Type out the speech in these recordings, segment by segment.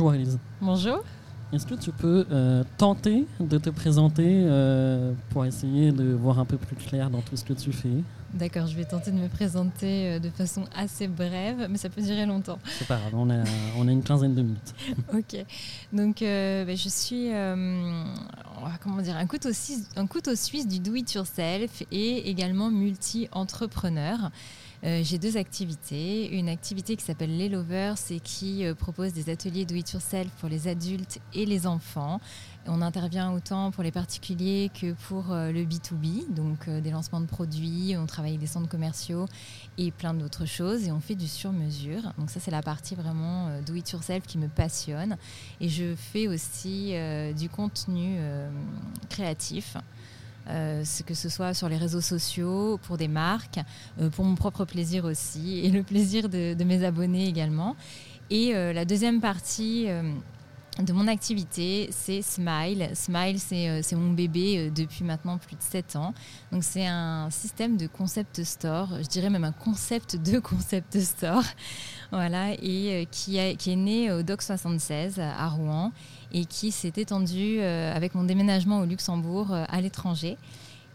Bonjour Elise. Bonjour. Est-ce que tu peux euh, tenter de te présenter euh, pour essayer de voir un peu plus clair dans tout ce que tu fais? D'accord, je vais tenter de me présenter euh, de façon assez brève, mais ça peut durer longtemps. C'est pas grave, on a, on a une quinzaine de minutes. ok, donc ben, je suis comment dire, un, couteau suisse, un couteau suisse du do-it-yourself et également multi-entrepreneur. Euh, j'ai deux activités. Une activité qui s'appelle Les Lovers et qui euh, propose des ateliers do it yourself pour les adultes et les enfants. On intervient autant pour les particuliers que pour euh, le B2B, donc des lancements de produits, on travaille avec des centres commerciaux et plein d'autres choses et on fait du sur-mesure. Donc ça c'est la partie vraiment do it yourself qui me passionne et je fais aussi du contenu créatif. Euh, que ce soit sur les réseaux sociaux, pour des marques, euh, pour mon propre plaisir aussi, et le plaisir de, mes abonnés également. Et euh, la deuxième partie de mon activité, c'est Smile. Smile, c'est mon bébé depuis maintenant plus de 7 ans. Donc c'est un système de concept store, je dirais même un concept de concept store, voilà, et qui, qui est né au Doc 76 à Rouen et qui s'est étendu euh, avec mon déménagement au Luxembourg euh, à l'étranger.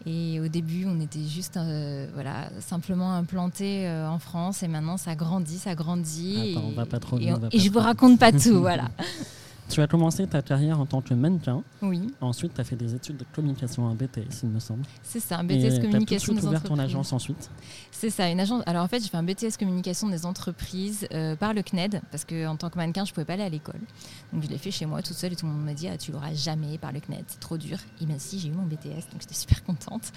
Et au début, on était juste euh, voilà, simplement implanté en France et maintenant ça grandit, ça grandit. Attends, et, on va pas trop et, et je vous raconte pas tout, voilà. Tu as commencé ta carrière en tant que mannequin. Oui. Ensuite, tu as fait des études de communication, un BTS, il me semble. C'est ça, un BTS communication des ouvert ton agence ensuite C'est ça, une agence. Alors en fait, j'ai fait un BTS communication des entreprises euh, par le CNED, parce qu'en tant que mannequin, je ne pouvais pas aller à l'école. Donc je l'ai fait chez moi toute seule et tout le monde m'a dit ah, Tu l'auras jamais par le CNED, c'est trop dur. Et bien si, j'ai eu mon BTS, donc j'étais super contente.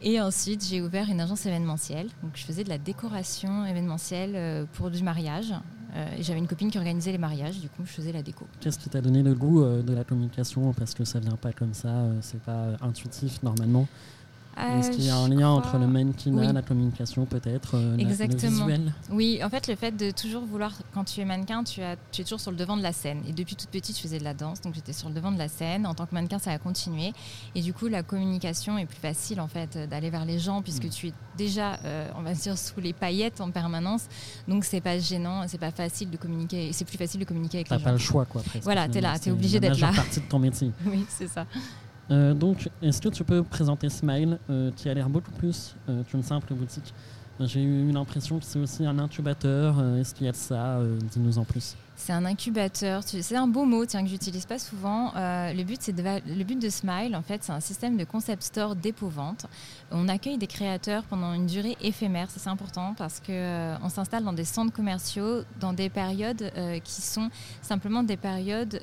Et ensuite, j'ai ouvert une agence événementielle. Donc je faisais de la décoration événementielle euh, pour du mariage. Euh, j'avais une copine qui organisait les mariages, du coup je faisais la déco. Qu'est-ce qui t'a donné le goût euh, de la communication Parce que ça vient pas comme ça, euh, c'est pas intuitif normalement. Euh, Est-ce qu'il y a un lien entre le mannequinat, la communication peut-être, euh, Exactement. le visuel Oui, en fait, le fait de toujours vouloir, quand tu es mannequin, tu, as, tu es toujours sur le devant de la scène. Et depuis toute petite, je faisais de la danse, donc j'étais sur le devant de la scène. En tant que mannequin, ça a continué. Et du coup, la communication est plus facile, en fait, d'aller vers les gens, puisque mm. tu es déjà, euh, on va dire, sous les paillettes en permanence. Donc, c'est pas gênant, c'est pas facile de communiquer. C'est plus facile de communiquer avec les gens. T'as pas le choix, quoi, presque. Voilà, t'es là, t'es obligé d'être là. C'est partie de ton métier. oui, c'est ça. Euh, donc, est-ce que tu peux présenter Smile, euh, qui a l'air beaucoup plus euh, qu'une simple boutique? J'ai eu l'impression que c'est aussi un incubateur. est-ce qu'il y a de ça? Dis-nous en plus. C'est un incubateur. C'est un beau mot, tiens, que j'utilise pas souvent. Euh, le but, le but de Smile, en fait, c'est un système de concept store dépôt-vente. On accueille des créateurs pendant une durée éphémère. C'est important parce que euh, on s'installe dans des centres commerciaux dans des périodes euh, qui sont simplement des périodes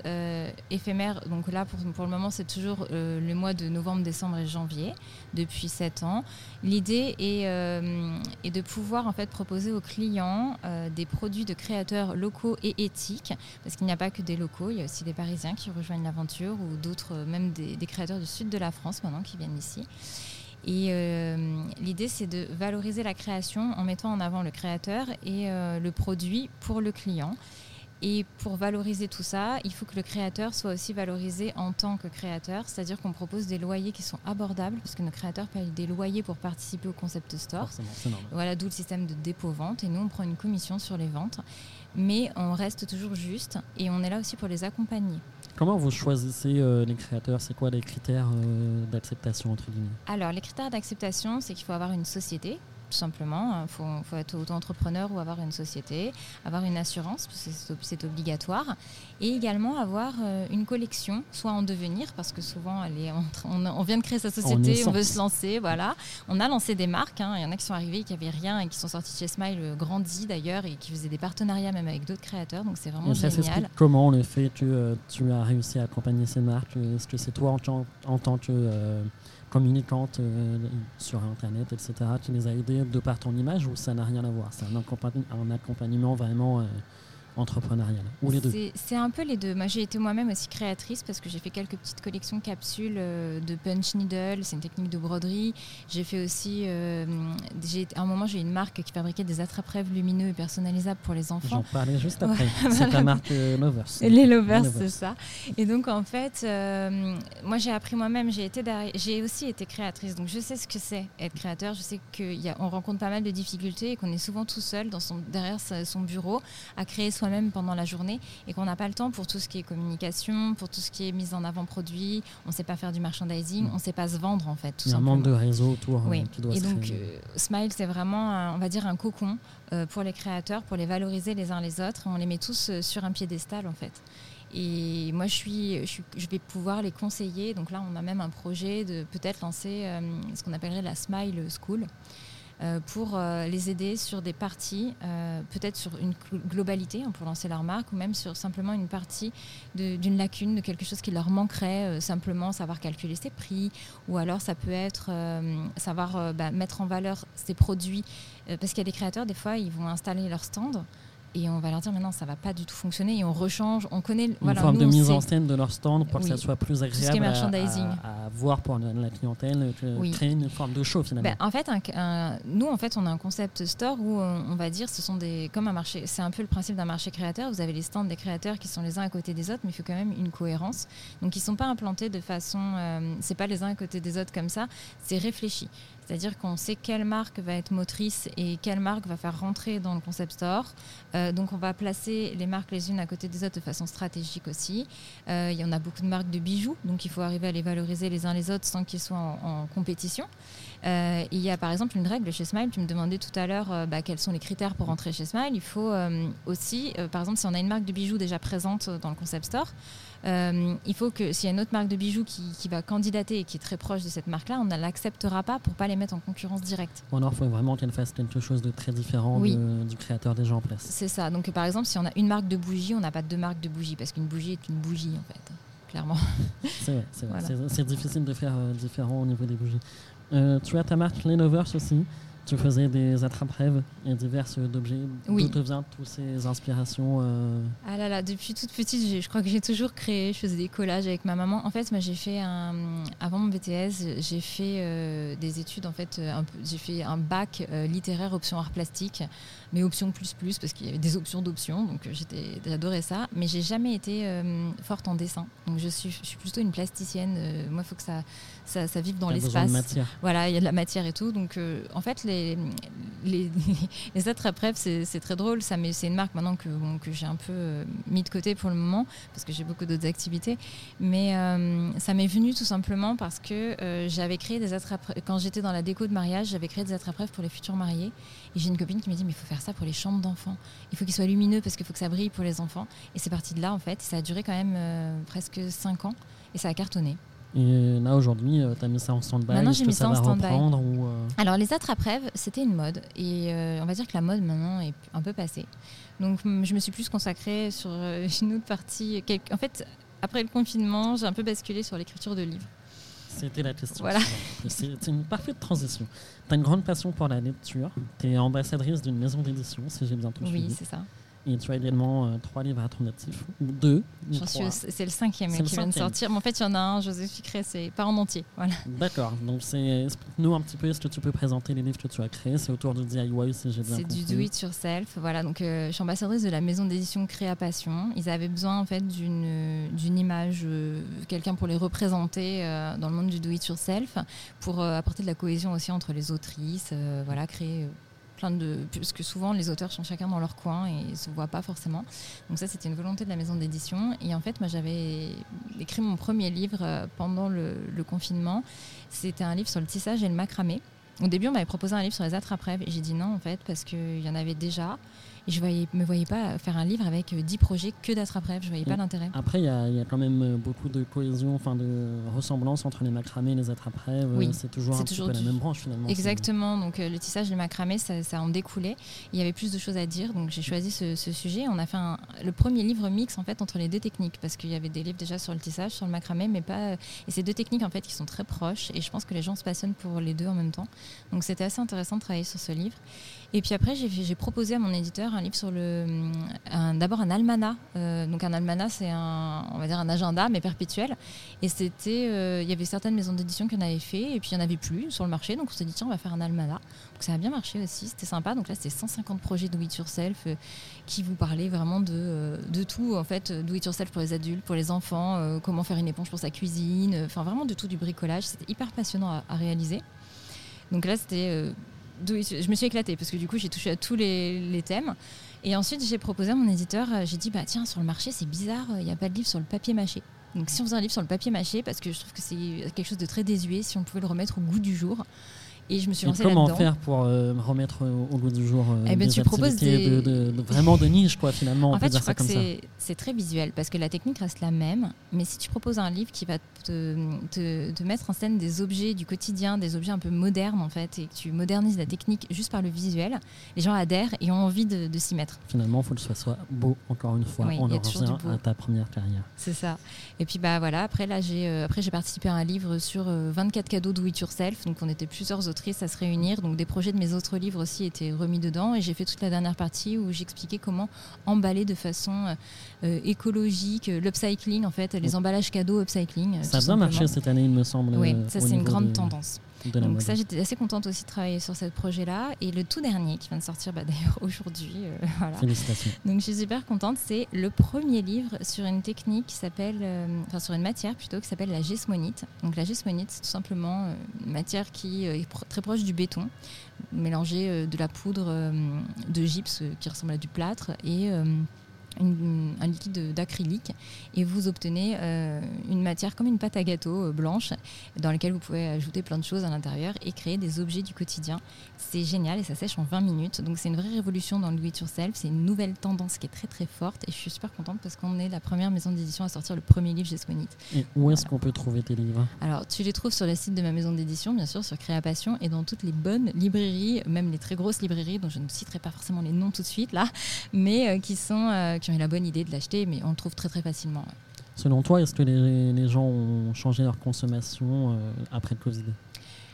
éphémères. Donc là, pour, pour le moment, c'est toujours le mois de novembre, décembre et janvier depuis 7 ans. L'idée est, est, de pouvoir en fait proposer aux clients des produits de créateurs locaux et éthiques parce qu'il n'y a pas que des locaux, il y a aussi des Parisiens qui rejoignent l'aventure ou d'autres, euh, même des, créateurs du sud de la France maintenant qui viennent ici. Et euh, l'idée, c'est de valoriser la création en mettant en avant le créateur et euh, le produit pour le client. Et pour valoriser tout ça, il faut que le créateur soit aussi valorisé en tant que créateur, c'est-à-dire qu'on propose des loyers qui sont abordables, parce que nos créateurs payent des loyers pour participer au concept store. Voilà, d'où le système de dépôt-vente. Et nous, on prend une commission sur les ventes, mais on reste toujours juste et on est là aussi pour les accompagner. Comment vous choisissez euh, les créateurs? C'est quoi les critères euh, d'acceptation entre guillemets? Alors, les critères d'acceptation, c'est qu'il faut avoir une société tout simplement. Il faut, être auto-entrepreneur ou avoir une société, avoir une assurance, parce que c'est obligatoire, et également avoir euh, une collection, soit en devenir, parce que souvent elle est on, vient de créer sa société, on, veut se lancer, voilà. On a lancé des marques, hein. il y en a qui sont arrivés, qui n'avaient rien et qui sont sortis chez Smile, euh, grandis d'ailleurs, et qui faisaient des partenariats même avec d'autres créateurs, donc c'est vraiment génial. comment on le fait tu, euh, tu as réussi à accompagner ces marques? Est-ce que c'est toi en, en, tant que communicante euh, sur Internet, etc., qui les a aidés de par ton image ou ça n'a rien à voir? C'est un, un, accompagnement vraiment euh, entrepreneuriale Ou les deux? C'est un peu les deux. Moi, j'ai été moi-même aussi créatrice parce que j'ai fait quelques petites collections capsules euh, de punch needle. C'est une technique de broderie. J'ai fait aussi. Euh, à un moment, j'ai une marque qui fabriquait des attrape-rêves lumineux et personnalisables pour les enfants. J'en parlais juste après. c'est la marque euh, Lovers. Les Lovers, c'est ça. Et donc, en fait, moi, j'ai appris moi-même. J'ai été j'ai aussi été créatrice. Donc, je sais ce que c'est être créateur. Je sais qu'on rencontre pas mal de difficultés et qu'on est souvent tout seul dans son, derrière son bureau à créer soi soi-même pendant la journée et qu'on n'a pas le temps pour tout ce qui est communication, pour tout ce qui est mise en avant produit. On ne sait pas faire du merchandising, on ne sait pas se vendre en fait. Il y a un manque de réseau autour. Oui. qui doit et donc C'est vraiment, on va dire, un cocon pour les créateurs, pour les valoriser les uns les autres. On les met tous sur un piédestal en fait. Et moi, je, suis, je, vais pouvoir les conseiller. Donc là, on a même un projet de peut-être lancer euh, ce qu'on appellerait la Smile School. Euh, pour euh, les aider sur des parties, peut-être sur une globalité hein, pour lancer leur marque, ou même sur simplement une partie d'une lacune, de quelque chose qui leur manquerait, simplement savoir calculer ses prix, ou alors ça peut être savoir bah, mettre en valeur ses produits, parce qu'il y a des créateurs, des fois, ils vont installer leur stand et on va leur dire maintenant ça va pas du tout fonctionner et on rechange, on connaît une forme de mise en scène de leur stand pour que ça soit plus agréable. À, voir pour la, clientèle, créer une forme de show finalement. Ben, en fait, nous en fait on a un concept store où on, va dire ce sont des comme un marché, c'est un peu le principe d'un marché créateur. Vous avez les stands des créateurs qui sont les uns à côté des autres, mais il faut quand même une cohérence. Donc ils sont pas implantés de façon, euh, c'est pas les uns à côté des autres comme ça, c'est réfléchi. C'est-à-dire qu'on sait quelle marque va être motrice et quelle marque va faire rentrer dans le concept store. Euh, donc on va placer les marques les unes à côté des autres de façon stratégique aussi. Euh, il y en a beaucoup de marques de bijoux, donc il faut arriver à les valoriser les uns les autres sans qu'ils soient en, compétition. Euh, il y a par exemple une règle chez Smile, tu me demandais tout à l'heure bah, quels sont les critères pour rentrer chez Smile. Il faut aussi, par exemple, si on a une marque de bijoux déjà présente dans le concept store, euh, il faut que s'il y a une autre marque de bijoux qui, va candidater et qui est très proche de cette marque-là, on ne l'acceptera pas pour pas les mettre en concurrence directe. Ou alors, il faut vraiment qu'elle fasse quelque chose de très différent du créateur déjà en place. C'est ça. Donc, par exemple, si on a une marque de bougie, on n'a pas deux marques de bougies parce qu'une bougie est une bougie en fait, clairement. C'est C'est difficile de faire euh, différent au niveau des bougies. Euh, tu as ta marque Lenovers aussi tu faisais des attrape-rêves et divers d'objets. Oui. D'où te viennent toutes ces inspirations euh? Ah là là, depuis toute petite, je crois que j'ai toujours créé. Je faisais des collages avec ma maman. En fait, moi, j'ai fait un, avant mon BTS, j'ai fait euh, des études. En fait, j'ai fait un bac euh, littéraire option art plastique, mais option plus plus parce qu'il y avait des options d'options. Donc j'étais, j'adorais ça. Mais j'ai jamais été forte en dessin. Donc je suis, je suis plutôt une plasticienne. moi, il faut que ça, ça, ça vive dans l'espace. Voilà, il y a de la matière et tout. Donc en fait, les les, les, attrape-rêves, c'est très drôle. Ça, c'est une marque maintenant que, que j'ai un peu euh, mis de côté pour le moment parce que j'ai beaucoup d'autres activités. Mais euh, ça m'est venu tout simplement parce que euh, j'avais créé des attrape Quand j'étais dans la déco de mariage, j'avais créé des attrape-rêves pour les futurs mariés. Et j'ai une copine qui m'a dit Mais il faut faire ça pour les chambres d'enfants. Il faut qu'ils soient lumineux parce qu'il faut que ça brille pour les enfants. Et c'est parti de là, en fait. Ça a duré quand même presque 5 ans et ça a cartonné. Et là, aujourd'hui, euh, tu as mis ça en stand-by Maintenant, j'ai mis ça, en stand-by. Euh Alors, les attrape-rêves, c'était une mode. Et euh, on va dire que la mode, maintenant, est un peu passée. Donc, je me suis plus consacrée sur une autre partie. En fait, après le confinement, j'ai un peu basculé sur l'écriture de livres. C'était la question. Voilà. C'est une parfaite transition. Tu as une grande passion pour la lecture. Tu es ambassadrice d'une maison d'édition, si j'ai bien tout Oui, c'est ça. Et tu as également euh, trois livres à ton actif, ou deux. C'est le cinquième qui vient de sortir. Mais en fait, il y en a un, Joseph Ficré, c'est pas en entier. Voilà. D'accord. Donc, explique-nous un petit peu, est-ce que tu peux présenter les livres que tu as créés? C'est autour du DIY, si j'ai bien compris. C'est du do it yourself. Voilà. Donc, euh, je suis ambassadrice de la maison d'édition Créa Passion. Ils avaient besoin, en fait, d'une image, euh, quelqu'un pour les représenter dans le monde du do it yourself, pour apporter de la cohésion aussi entre les autrices, voilà, créer plein de parce que souvent les auteurs sont chacun dans leur coin et ils se voient pas forcément. Donc ça c'était une volonté de la maison d'édition et en fait moi j'avais écrit mon premier livre euh, pendant le, confinement. C'était un livre sur le tissage et le macramé. Au début on m'avait proposé un livre sur les attrape-rêves et j'ai dit non en fait parce qu'il y en avait déjà. Et je ne me voyais pas faire un livre avec 10 euh, projets que d'attrape-rêve. Je ne voyais pas l'intérêt. Après, il y, a quand même euh, beaucoup de cohésion, enfin de ressemblance entre les macramés et les attrape-rêves. Oui. C'est toujours un peu la même branche finalement. Exactement. Donc euh, le tissage, les macramés, ça, ça, en découlait. Il y avait plus de choses à dire. Donc j'ai choisi ce, sujet. On a fait le premier livre mix en fait entre les deux techniques parce qu'il y avait des livres déjà sur le tissage, sur le macramé, mais pas. Et ces deux techniques en fait qui sont très proches. Et je pense que les gens se passionnent pour les deux en même temps. Donc c'était assez intéressant de travailler sur ce livre. Et puis après, j'ai proposé à mon éditeur un livre sur le. D'abord un almanach. Euh, donc un almanach, c'est un, on va dire un agenda, mais perpétuel. Et c'était. Euh, il y avait certaines maisons d'édition qui en avaient fait, et puis il n'y en avait plus sur le marché. Donc on s'est dit, tiens, on va faire un almanach. Donc ça a bien marché aussi, c'était sympa. Donc là, c'était 150 projets do it yourself euh, qui vous parlaient vraiment de, de tout. En fait, do it yourself pour les adultes, pour les enfants, comment faire une éponge pour sa cuisine, enfin vraiment de tout du bricolage. C'était hyper passionnant à réaliser. Donc là, c'était je me suis éclatée parce que du coup j'ai touché à tous les, thèmes. Et ensuite, j'ai proposé à mon éditeur, euh, j'ai dit, bah tiens, sur le marché, c'est bizarre, il n'y a pas de livre sur le papier mâché. Donc si on faisait un livre sur le papier mâché, parce que je trouve que c'est quelque chose de très désuet, si on pouvait le remettre au goût du jour. Et je me suis lancée là-dedans. Comment faire pour euh, remettre au, au, goût du jour euh, eh ben, des tu proposes des... de, de, de, vraiment de niche, quoi, finalement. En on fait, je crois que c'est- très visuel parce que la technique reste la même, mais si tu proposes un livre qui va te, te- te mettre en scène des objets du quotidien, des objets un peu modernes en fait, et que tu modernises la technique juste par le visuel, les gens adhèrent et ont envie de, de s'y mettre. Finalement, il faut que ce soit beau, encore une fois. Oui, on en revient à ta première carrière. C'est ça. Et puis bah voilà, après là j'ai euh, j'ai participé à un livre sur euh, 24 cadeaux do it yourself. Donc on était plusieurs autrices à se réunir. Donc des projets de mes autres livres aussi étaient remis dedans et j'ai fait toute la dernière partie où j'expliquais comment emballer de façon euh, écologique euh, l'upcycling en fait, les emballages cadeaux upcycling. euh, Ça a bien marché cette année, il me semble. Oui, ça c'est une grande de- tendance. De la Donc mode. ça, j'étais assez contente aussi de travailler sur ce projet-là. Et le tout dernier, qui vient de sortir bah, d'ailleurs aujourd'hui, euh, voilà. Félicitations. Donc je suis super contente. C'est le premier livre sur une technique qui s'appelle, euh, enfin sur une matière plutôt qui s'appelle la gismonite. Donc la gismonite, c'est tout simplement euh, une matière qui est pro- très proche du béton, mélanger euh, de la poudre de gypse qui ressemble à du plâtre et une- un liquide d'acrylique et vous obtenez euh, une matière comme une pâte à gâteau euh, blanche dans laquelle vous pouvez ajouter plein de choses à l'intérieur et créer des objets du quotidien. C'est génial et ça sèche en 20 minutes. Donc c'est une vraie révolution dans le do it yourself. C'est une nouvelle tendance qui est très très forte et je suis super contente parce qu'on est la première maison d'édition à sortir le premier livre Gesmonite. Et où est-ce qu'on peut trouver tes livres? Alors tu les trouves sur le site de ma maison d'édition, bien sûr, sur Créapassion et dans toutes les bonnes librairies, même les très grosses librairies dont je ne citerai pas forcément les noms tout de suite là, mais euh, qui sont qui ont eu la bonne idée de l'acheter, mais on le trouve très très facilement. ouais. Selon toi, est-ce que les, les gens ont changé leur consommation euh, après le Covid?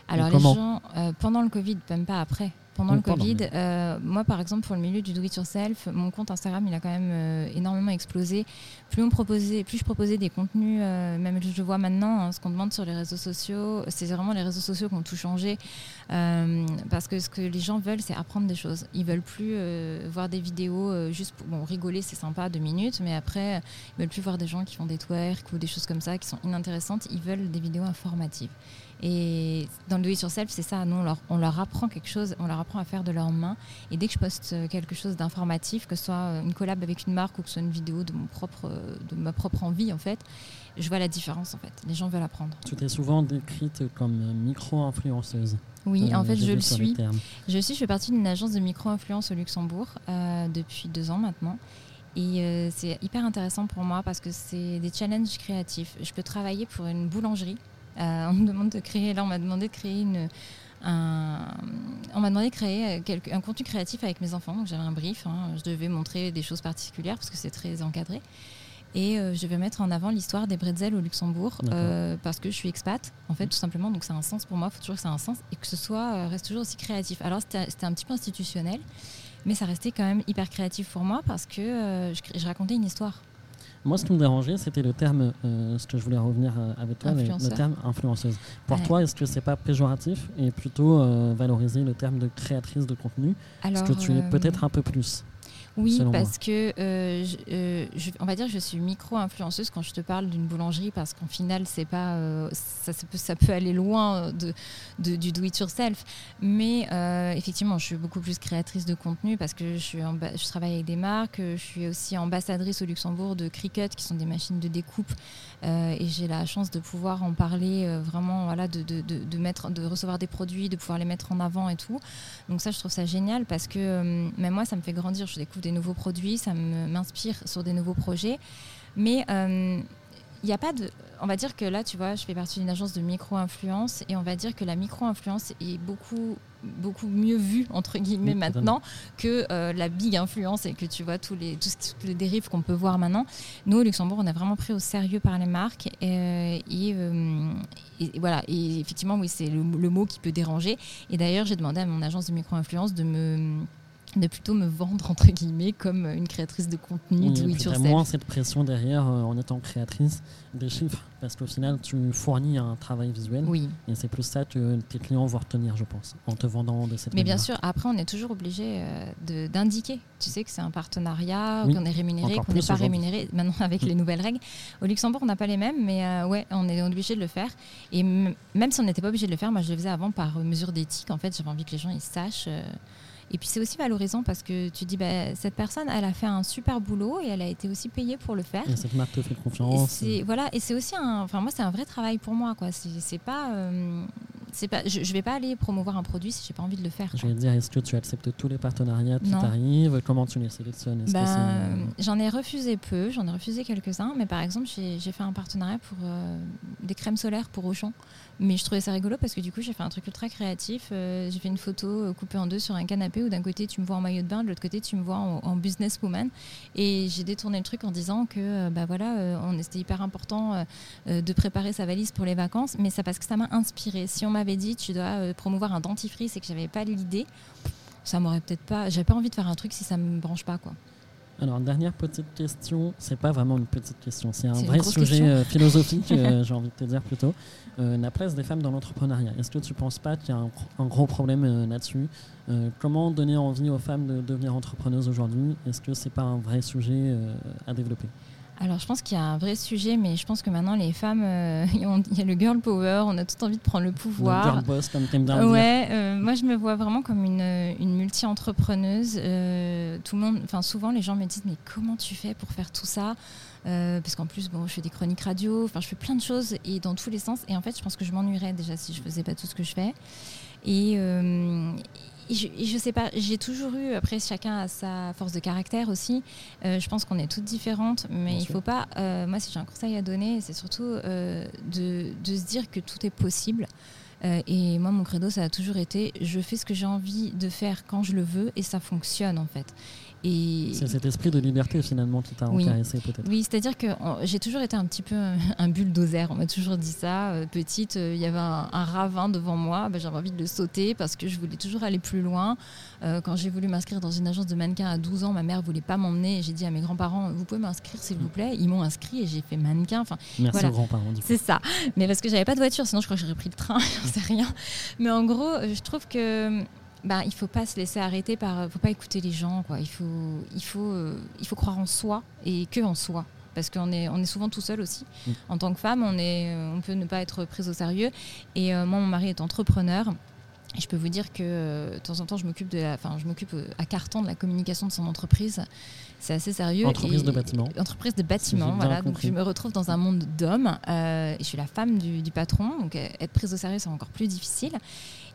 Alors les gens, euh, pendant le Covid, même pas après. Pendant le Covid, mais- euh, moi par exemple pour le milieu du do it yourself, mon compte Instagram il a quand même euh, énormément explosé. Plus on proposait, plus je proposais des contenus, euh, même je vois maintenant, hein, ce qu'on demande sur les réseaux sociaux, c'est vraiment les réseaux sociaux qui ont tout changé. Parce que ce que les gens veulent, c'est apprendre des choses. Ils veulent plus voir des vidéos juste pour bon, rigoler, c'est sympa deux minutes, mais après ils veulent plus voir des gens qui font des twerks ou des choses comme ça qui sont inintéressantes. Ils veulent des vidéos informatives. Et dans le do it yourself, c'est ça. Nous, on leur, on leur apprend quelque chose, on leur apprend à faire de leurs mains. Et dès que je poste euh, quelque chose d'informatif, que ce soit euh, une collab avec une marque ou que ce soit une vidéo de, mon propre, euh, de ma propre envie, en fait, je vois la différence, en fait. Les gens veulent apprendre. Tu t'es souvent décrite comme micro-influenceuse. Oui, en fait, je le suis. Je suis, je fais partie d'une agence de micro-influence au Luxembourg euh, depuis deux ans maintenant. Et euh, c'est hyper intéressant pour moi parce que c'est des challenges créatifs. Je peux travailler pour une boulangerie. Euh, on me demande de créer, là on m'a demandé de créer une, un, on m'a demandé de créer euh, quelque- un contenu créatif avec mes enfants. Donc j'avais un brief, hein. je devais montrer des choses particulières parce que c'est très encadré. Et euh, je vais mettre en avant l'histoire des bretzels au Luxembourg euh, parce que je suis expat, en fait, tout simplement. Donc, ça a un sens pour moi. Il faut toujours que ça ait un sens et que ce soit euh, reste toujours aussi créatif. Alors, c'était un petit peu institutionnel, mais ça restait quand même hyper créatif pour moi parce que je racontais une histoire. Moi, ce qui me dérangeait, c'était le terme, euh, ce que je voulais revenir euh, avec toi, le, terme influenceuse. Pour Ouais. toi, est-ce que c'est pas péjoratif et plutôt euh, valoriser le terme de créatrice de contenu? Alors, Parce que tu es peut-être un peu plus? Oui, parce que euh, je- euh, je- on va dire que je suis micro-influenceuse quand je te parle d'une boulangerie, parce qu'en final, c'est pas, euh, ça, ça peut, ça peut aller loin de, de- du do-it-yourself. Mais effectivement, je suis beaucoup plus créatrice de contenu parce que je, suis je travaille avec des marques. Je suis aussi ambassadrice au Luxembourg de Cricut, qui sont des machines de découpe. Euh, et j'ai la chance de pouvoir en parler euh, vraiment, voilà, de, de, de, recevoir des produits, de pouvoir les mettre en avant et tout. Donc ça, je trouve ça génial parce que euh, même moi, ça me fait grandir. Je découvre des nouveaux produits, ça m'inspire sur des nouveaux projets. Mais il n'y a pas de... On va dire que là, tu vois, je fais partie d'une agence de micro-influence et on va dire que la micro-influence est beaucoup beaucoup mieux vue entre guillemets Oui, maintenant que euh, la big influence et que tu vois tous les qui- toutes les dérives qu'on peut voir maintenant. Nous au Luxembourg on a vraiment pris au sérieux par les marques euh, et, euh, et- et voilà. Et effectivement oui c'est le, le mot qui peut déranger. Et d'ailleurs j'ai demandé à mon agence de micro-influence de me de plutôt me vendre entre guillemets comme une créatrice de contenu Oui, do it yourself. moins cette pression derrière euh, en étant créatrice des chiffres, parce qu'au final, tu fournis un travail visuel, Oui, et c'est plus ça que tes clients vont retenir, je pense, en te vendant de cette mais bien sûr, après, on est toujours obligé euh, d'indiquer. Tu sais que c'est un partenariat, Oui, qu'on est rémunéré, qu'on n'est pas rémunéré. Maintenant, avec les nouvelles règles, au Luxembourg, on n'a pas les mêmes, mais euh, ouais, on est obligé de le faire. Et même si on n'était pas obligé de le faire, moi, je le faisais avant par euh, mesure d'éthique. En fait, j'avais envie que les gens ils sachent. Et puis c'est aussi valorisant parce que tu dis, bah, cette personne, elle a fait un super boulot et elle a été aussi payée pour le faire. Et cette marque te fait confiance. Et voilà, et c'est aussi un, enfin moi c'est un vrai travail pour moi, quoi. C'est pas, euh, c'est pas, je, je vais pas aller promouvoir un produit si j'ai pas envie de le faire. Je vais dire, est-ce que tu acceptes tous les partenariats qui t'arrivent? Comment tu les sélectionnes? Ben, J'en ai refusé peu, j'en ai refusé quelques-uns, mais par exemple, j'ai fait un partenariat pour euh, des crèmes solaires pour Auchan. Mais je trouvais ça rigolo parce que du coup, j'ai fait un truc ultra créatif. Euh, j'ai fait une photo euh, coupée en deux sur un canapé où d'un côté, tu me vois en maillot de bain, de l'autre côté, tu me vois en, en businesswoman. Et j'ai détourné le truc en disant que bah voilà, on- c'était hyper important de préparer sa valise pour les vacances, mais ça parce que ça m'a inspiré. Si on m'avait dit tu dois euh, promouvoir un dentifrice et que j'avais pas l'idée, ça m'aurait peut-être pas. J'avais pas envie de faire un truc si ça me branche pas quoi. Alors, dernière petite question, c'est pas vraiment une petite question, c'est un vrai sujet euh, philosophique, euh, j'ai envie de te dire plutôt. Euh, la place des femmes dans l'entrepreneuriat. Est-ce que tu penses pas qu'il y a un, un gros problème là-dessus? Comment donner envie aux femmes de devenir entrepreneuses aujourd'hui? Est-ce que c'est pas un vrai sujet à développer? Alors, je pense qu'il y a un vrai sujet, mais je pense que maintenant, les femmes, euh, il y a le girl power, on a tout envie de prendre le Le pouvoir. girl boss, comme t'aimes bien le. Ouais, euh, moi je me vois vraiment comme une, une multi-entrepreneuse. Euh, tout le monde, enfin souvent les gens me disent mais comment tu fais pour faire tout ça? Euh, Parce qu'en plus bon, je fais des chroniques radio, enfin je fais plein de choses et dans tous les sens. Et en fait, je pense que je m'ennuierais déjà si je faisais pas tout ce que je fais. Euh, et je, sais pas, j'ai toujours eu, après chacun a sa force de caractère aussi. Euh, je pense qu'on est toutes différentes, mais Bien il sûr. faut pas. euh, moi, si j'ai un conseil à donner, c'est surtout euh, de, de se dire que tout est possible. Et moi, mon credo, ça a toujours été je fais ce que j'ai envie de faire quand je le veux et ça fonctionne en fait. Et C'est cet esprit de liberté finalement qui t'a Oui. intéressé peut-être. oui, c'est-à-dire que j'ai toujours été un petit peu un, bulldozer. On m'a toujours dit ça. Euh, petite, euh, il y avait un, un ravin devant moi. Ben, J'avais envie de le sauter parce que je voulais toujours aller plus loin. Euh, quand j'ai voulu m'inscrire dans une agence de mannequins à 12 ans, ma mère voulait pas m'emmener. et J'ai dit à mes grands-parents Vous pouvez m'inscrire s'il vous plaît Ils m'ont inscrit et j'ai fait mannequin. Enfin, Merci Voilà. aux grands-parents. c'est ça. Mais parce que j'avais pas de voiture, sinon je crois que j'aurais pris le train, j'en sais rien. Mais en gros, je trouve que bah, il faut pas se laisser arrêter par, faut pas écouter les gens, quoi. Il faut, il faut, euh, il faut croire en soi et que en soi. Parce qu'on est, on est souvent tout seul aussi. Mm. En tant que femme, on, est, euh, on peut ne pas être prise au sérieux. Et euh, moi, mon mari est entrepreneur. Et je peux vous dire que euh, de temps en temps, je m'occupe de, la- enfin, je m'occupe euh, à carton de la communication de son entreprise. C'est assez sérieux. Entreprise Et- de bâtiment. Entreprise de bâtiment, voilà. Donc je me retrouve dans un monde d'hommes. euh, et je suis la femme du, du patron. Donc euh, être prise au sérieux, c'est encore plus difficile.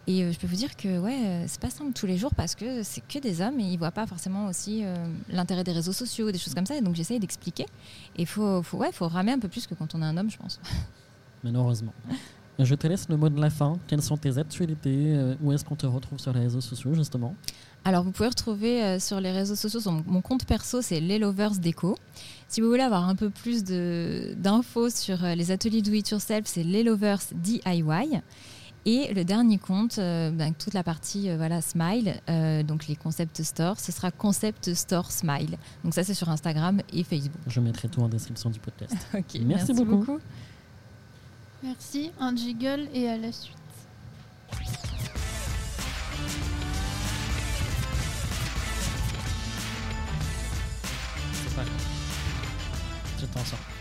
Et euh, je peux vous dire que ouais, euh, c'est pas simple tous les jours parce que c'est que des hommes et ils voient pas forcément aussi euh, l'intérêt des réseaux sociaux, des choses comme ça. Et donc j'essaye d'expliquer. Et faut, faut, ouais, faut ramer un peu plus que quand on est un homme, je pense. malheureusement. Je te laisse le mot de la fin. Quelles sont tes actualités Où est-ce qu'on te retrouve sur les réseaux sociaux, justement? Alors, vous pouvez retrouver euh, sur les réseaux sociaux, sur mon, mon compte perso, c'est Les Lovers Déco. Si vous voulez avoir un peu plus d'infos sur euh, les ateliers Do It Yourself, c'est Les Lovers DIY. Et le dernier compte, euh, ben, toute la partie euh, voilà, Smile, euh, donc les concept stores, ce sera Concept Store Smile. Donc ça, c'est sur Instagram et Facebook. Je mettrai tout en description du podcast. Ok, Merci beaucoup. Merci, un jiggle et à la suite. C'est pas grave. Je t'en sors.